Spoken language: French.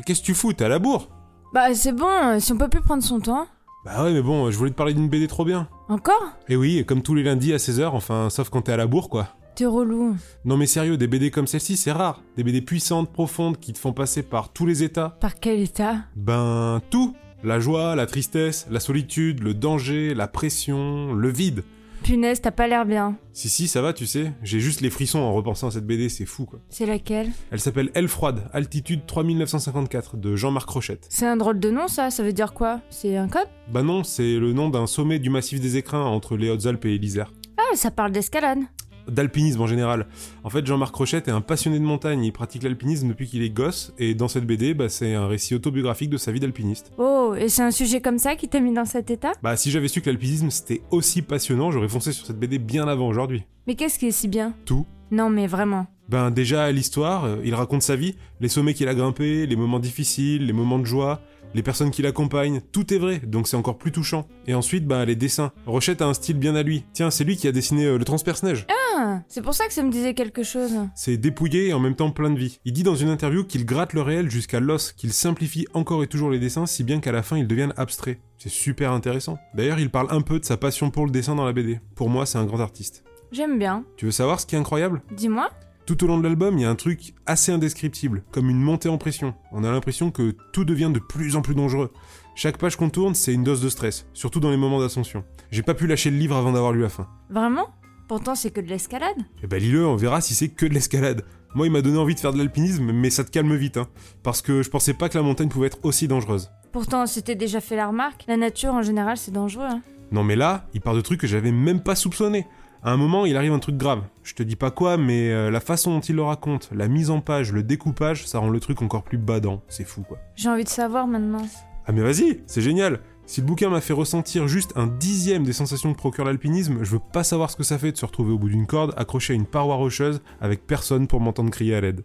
Mais qu'est-ce que tu fous? T'es à la bourre? Bah c'est bon, euh, si on peut plus prendre son temps. Bah ouais, mais bon, je voulais te parler d'une BD trop bien. Encore? Et oui, comme tous les lundis à 16h, enfin, sauf quand t'es à la bourre, quoi. T'es relou. Non mais sérieux, des BD comme celle-ci, c'est rare. Des BD puissantes, profondes, qui te font passer par tous les états. Par quel état? Ben, tout La joie, la tristesse, la solitude, le danger, la pression, le vide. Punaise, t'as pas l'air bien. Si, si, ça va, tu sais. J'ai juste les frissons en repensant à cette BD, c'est fou, quoi. C'est laquelle? Elle s'appelle Elle froide, altitude 3954, de Jean-Marc Rochette. C'est un drôle de nom ça, ça veut dire quoi? C'est un code Bah non, c'est le nom d'un sommet du massif des écrins entre les Hautes-Alpes et l'Isère. Ah, ça parle d'escalade. D'alpinisme en général. En fait, Jean-Marc Rochette est un passionné de montagne, il pratique l'alpinisme depuis qu'il est gosse, et dans cette BD, bah, c'est un récit autobiographique de sa vie d'alpiniste. Oh, et c'est un sujet comme ça qui t'a mis dans cet état? Bah si j'avais su que l'alpinisme c'était aussi passionnant, j'aurais foncé sur cette BD bien avant aujourd'hui. Mais qu'est-ce qui est si bien? Tout. Non mais vraiment. Ben déjà l'histoire, euh, il raconte sa vie, les sommets qu'il a grimpés, les moments difficiles, les moments de joie, les personnes qui l'accompagnent, tout est vrai, donc c'est encore plus touchant. Et ensuite, ben les dessins. Rochette a un style bien à lui. Tiens, c'est lui qui a dessiné euh, le transperce-neige. Ah, c'est pour ça que ça me disait quelque chose. C'est dépouillé et en même temps plein de vie. Il dit dans une interview qu'il gratte le réel jusqu'à l'os, qu'il simplifie encore et toujours les dessins si bien qu'à la fin ils deviennent abstraits. C'est super intéressant. D'ailleurs, il parle un peu de sa passion pour le dessin dans la BD. Pour moi, c'est un grand artiste. J'aime bien. Tu veux savoir ce qui est incroyable? Dis-moi. Tout au long de l'album, il y a un truc assez indescriptible, comme une montée en pression. On a l'impression que tout devient de plus en plus dangereux. Chaque page qu'on tourne, c'est une dose de stress, surtout dans les moments d'ascension. J'ai pas pu lâcher le livre avant d'avoir lu la fin. Vraiment? Pourtant c'est que de l'escalade. Eh ben lis-le, on verra si c'est que de l'escalade. Moi, il m'a donné envie de faire de l'alpinisme, mais ça te calme vite, hein. Parce que je pensais pas que la montagne pouvait être aussi dangereuse. Pourtant c'était déjà fait la remarque. La nature en général c'est dangereux. Hein. Non mais là, il part de trucs que j'avais même pas soupçonné. À un moment, il arrive un truc grave. Je te dis pas quoi, mais euh, la façon dont il le raconte, la mise en page, le découpage, ça rend le truc encore plus badant. C'est fou, quoi. J'ai envie de savoir maintenant. Ah mais vas-y, c'est génial. Si le bouquin m'a fait ressentir juste un dixième des sensations que procure l'alpinisme, je veux pas savoir ce que ça fait de se retrouver au bout d'une corde, accroché à une paroi rocheuse, avec personne pour m'entendre crier à l'aide.